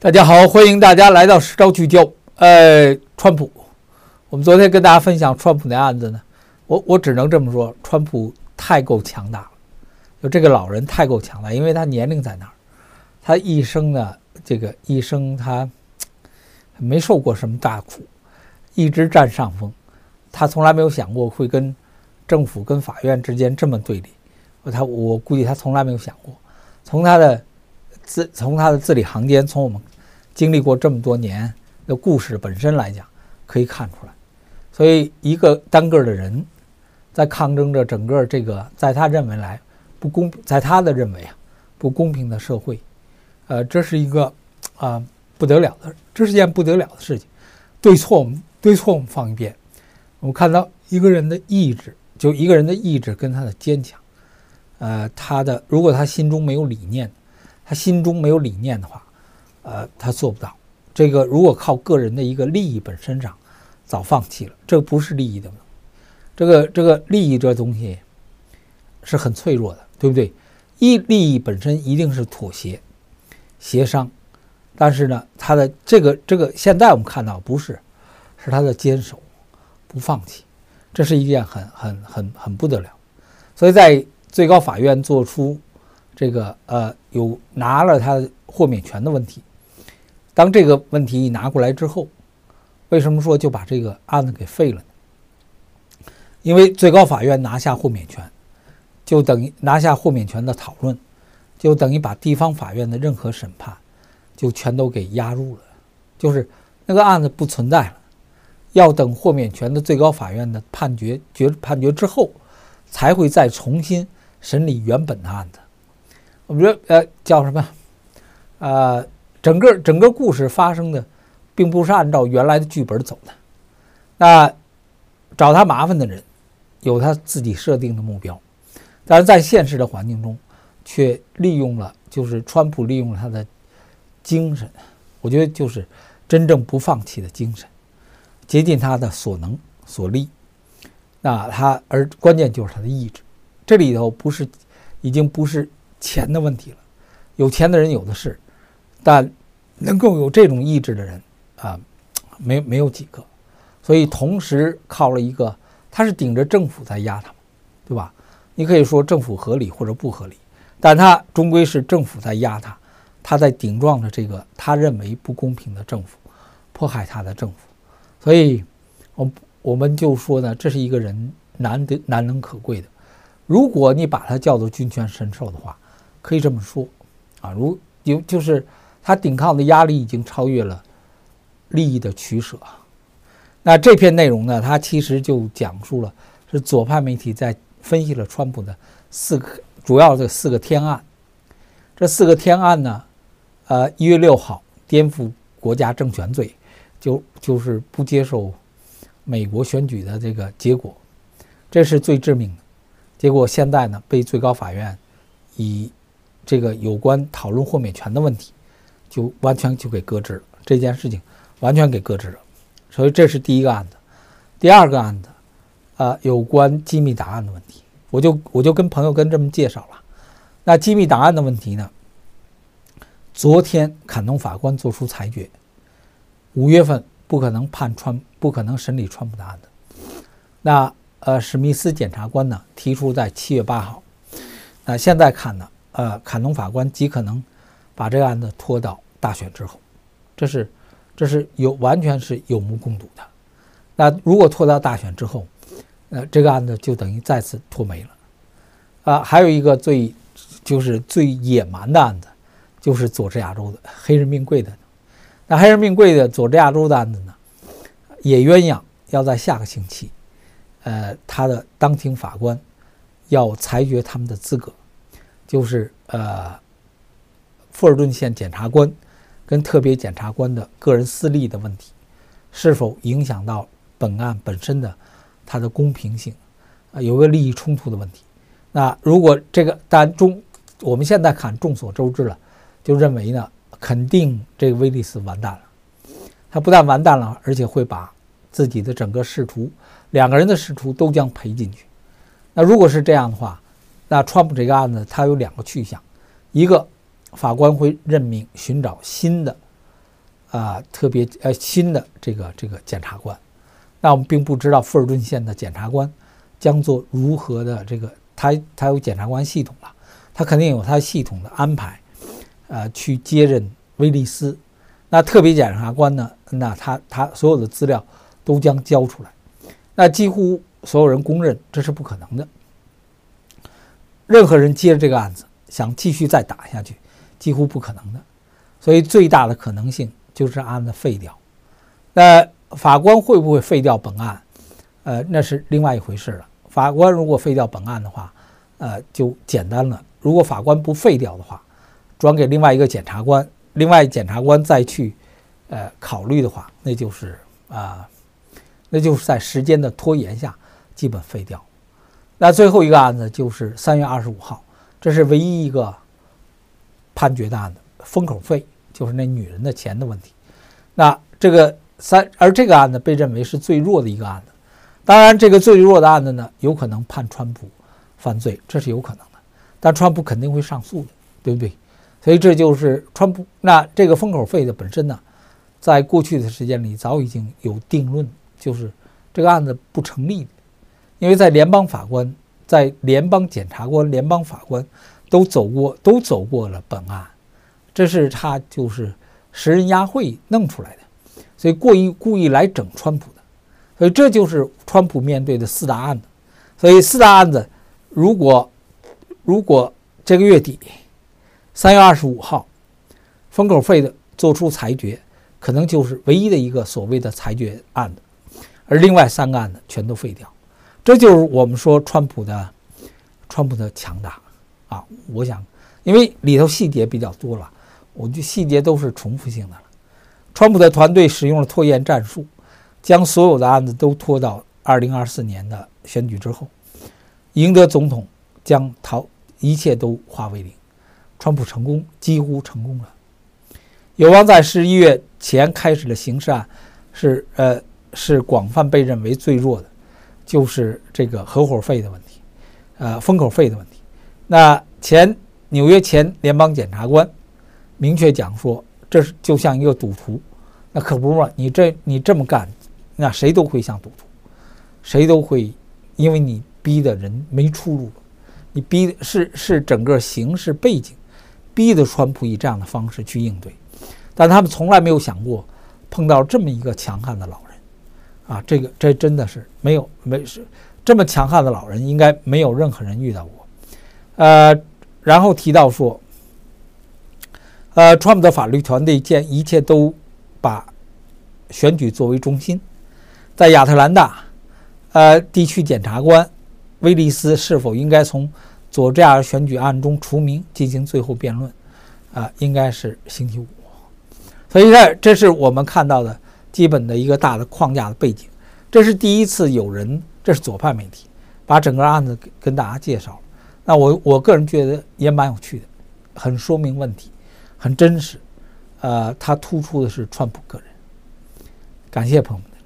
大家好，欢迎大家来到实招聚焦。呃，川普，我们昨天跟大家分享川普那案子呢，我我只能这么说，川普太够强大了，就这个老人太够强大，因为他年龄在那儿，他一生呢，这个一生他 没受过什么大苦，一直占上风，他从来没有想过会跟政府跟法院之间这么对立，他我估计他从来没有想过，从他的。自从他的字里行间，从我们经历过这么多年的故事本身来讲，可以看出来。所以，一个单个的人，在抗争着整个这个在他认为来不公，在他的认为啊不公平的社会，呃，这是一个啊不得了的，这是件不得了的事情。对错，我们对错我们放一边，我们看到一个人的意志，就一个人的意志跟他的坚强，呃，他的如果他心中没有理念。他心中没有理念的话，呃，他做不到。这个如果靠个人的一个利益本身上，早放弃了。这不是利益的，这个这个利益这东西是很脆弱的，对不对？一利益本身一定是妥协、协商，但是呢，他的这个这个现在我们看到不是，是他的坚守、不放弃，这是一件很很很很不得了。所以在最高法院做出。这个呃，有拿了他豁免权的问题。当这个问题一拿过来之后，为什么说就把这个案子给废了呢？因为最高法院拿下豁免权，就等于拿下豁免权的讨论，就等于把地方法院的任何审判就全都给压入了，就是那个案子不存在了。要等豁免权的最高法院的判决决判决之后，才会再重新审理原本的案子。我们说，呃，叫什么？呃，整个整个故事发生的，并不是按照原来的剧本走的。那找他麻烦的人，有他自己设定的目标，但是在现实的环境中，却利用了，就是川普利用了他的精神。我觉得就是真正不放弃的精神，竭尽他的所能所力。那他，而关键就是他的意志。这里头不是，已经不是。钱的问题了，有钱的人有的是，但能够有这种意志的人啊，没没有几个。所以同时靠了一个，他是顶着政府在压他，对吧？你可以说政府合理或者不合理，但他终归是政府在压他，他在顶撞着这个他认为不公平的政府，迫害他的政府。所以，我我们就说呢，这是一个人难得难能可贵的。如果你把他叫做君权神授的话，可以这么说，啊，如有就是他顶抗的压力已经超越了利益的取舍。那这篇内容呢，它其实就讲述了是左派媒体在分析了川普的四个主要的四个天案。这四个天案呢，呃，一月六号颠覆国家政权罪，就就是不接受美国选举的这个结果，这是最致命的。结果现在呢，被最高法院以这个有关讨论豁免权的问题，就完全就给搁置了。这件事情完全给搁置了，所以这是第一个案子。第二个案子，啊，有关机密档案的问题，我就我就跟朋友跟这么介绍了。那机密档案的问题呢？昨天坎农法官作出裁决，五月份不可能判川，不可能审理川普的案子。那呃，史密斯检察官呢提出在七月八号。那现在看呢？呃，坎农法官极可能把这个案子拖到大选之后，这是这是有完全是有目共睹的。那如果拖到大选之后，呃，这个案子就等于再次拖没了。啊，还有一个最就是最野蛮的案子，就是佐治亚州的黑人命贵的。那黑人命贵的佐治亚州的案子呢，野鸳鸯要在下个星期，呃，他的当庭法官要裁决他们的资格。就是呃，富尔顿县检察官跟特别检察官的个人私利的问题，是否影响到本案本身的它的公平性？啊，有个利益冲突的问题。那如果这个但中，我们现在看众所周知了，就认为呢，肯定这个威利斯完蛋了。他不但完蛋了，而且会把自己的整个仕途，两个人的仕途都将赔进去。那如果是这样的话，那川普这个案子，它有两个去向，一个法官会任命寻找新的啊特别呃新的这个这个检察官。那我们并不知道富尔顿县的检察官将做如何的这个，他他有检察官系统了，他肯定有他系统的安排，呃，去接任威利斯。那特别检察官呢？那他他所有的资料都将交出来。那几乎所有人公认这是不可能的。任何人接着这个案子想继续再打下去，几乎不可能的。所以最大的可能性就是案子废掉。那法官会不会废掉本案？呃，那是另外一回事了。法官如果废掉本案的话，呃，就简单了。如果法官不废掉的话，转给另外一个检察官，另外检察官再去呃考虑的话，那就是啊，那就是在时间的拖延下基本废掉。那最后一个案子就是三月二十五号，这是唯一一个判决的案子，封口费就是那女人的钱的问题。那这个。三，而这个案子被认为是最弱的一个案子。当然，这个最弱的案子呢，有可能判川普犯罪，这是有可能的。但川普肯定会上诉的，对不对？所以这就是川普。那这个封口费的本身呢，在过去的时间里早已经有定论，就是这个案子不成立，因为在联邦法官、在联邦检察官、联邦法官都走过，都走过了本案，这是他就是食人牙会弄出来的。所以故意故意来整川普的，所以这就是川普面对的四大案子。所以四大案子，如果如果这个月底三月二十五号封口费的做出裁决，可能就是唯一的一个所谓的裁决案子，而另外三个案子全都废掉。这就是我们说川普的川普的强大啊！我想，因为里头细节比较多了，我就细节都是重复性的了。川普的团队使用了拖延战术，将所有的案子都拖到二零二四年的选举之后，赢得总统将逃，一切都化为零。川普成功，几乎成功了，有望在十一月前开始的刑事案，是呃是广泛被认为最弱的，就是这个合伙费的问题，呃封口费的问题。那前纽约前联邦检察官明确讲说，这是就像一个赌徒。那可不嘛！你这你这么干，那谁都会像赌徒，谁都会，因为你逼的人没出路，你逼的是是整个形势背景，逼的川普以这样的方式去应对，但他们从来没有想过碰到这么一个强悍的老人，啊，这个这真的是没有没是这么强悍的老人，应该没有任何人遇到过，呃，然后提到说，呃，川普的法律团队见一切都。把选举作为中心，在亚特兰大，呃，地区检察官威利斯是否应该从佐治亚选举案中除名进行最后辩论？啊，应该是星期五。所以，这这是我们看到的基本的一个大的框架的背景。这是第一次有人，这是左派媒体把整个案子跟大家介绍了。那我我个人觉得也蛮有趣的，很说明问题，很真实。呃，它突出的是川普个人。感谢朋友们。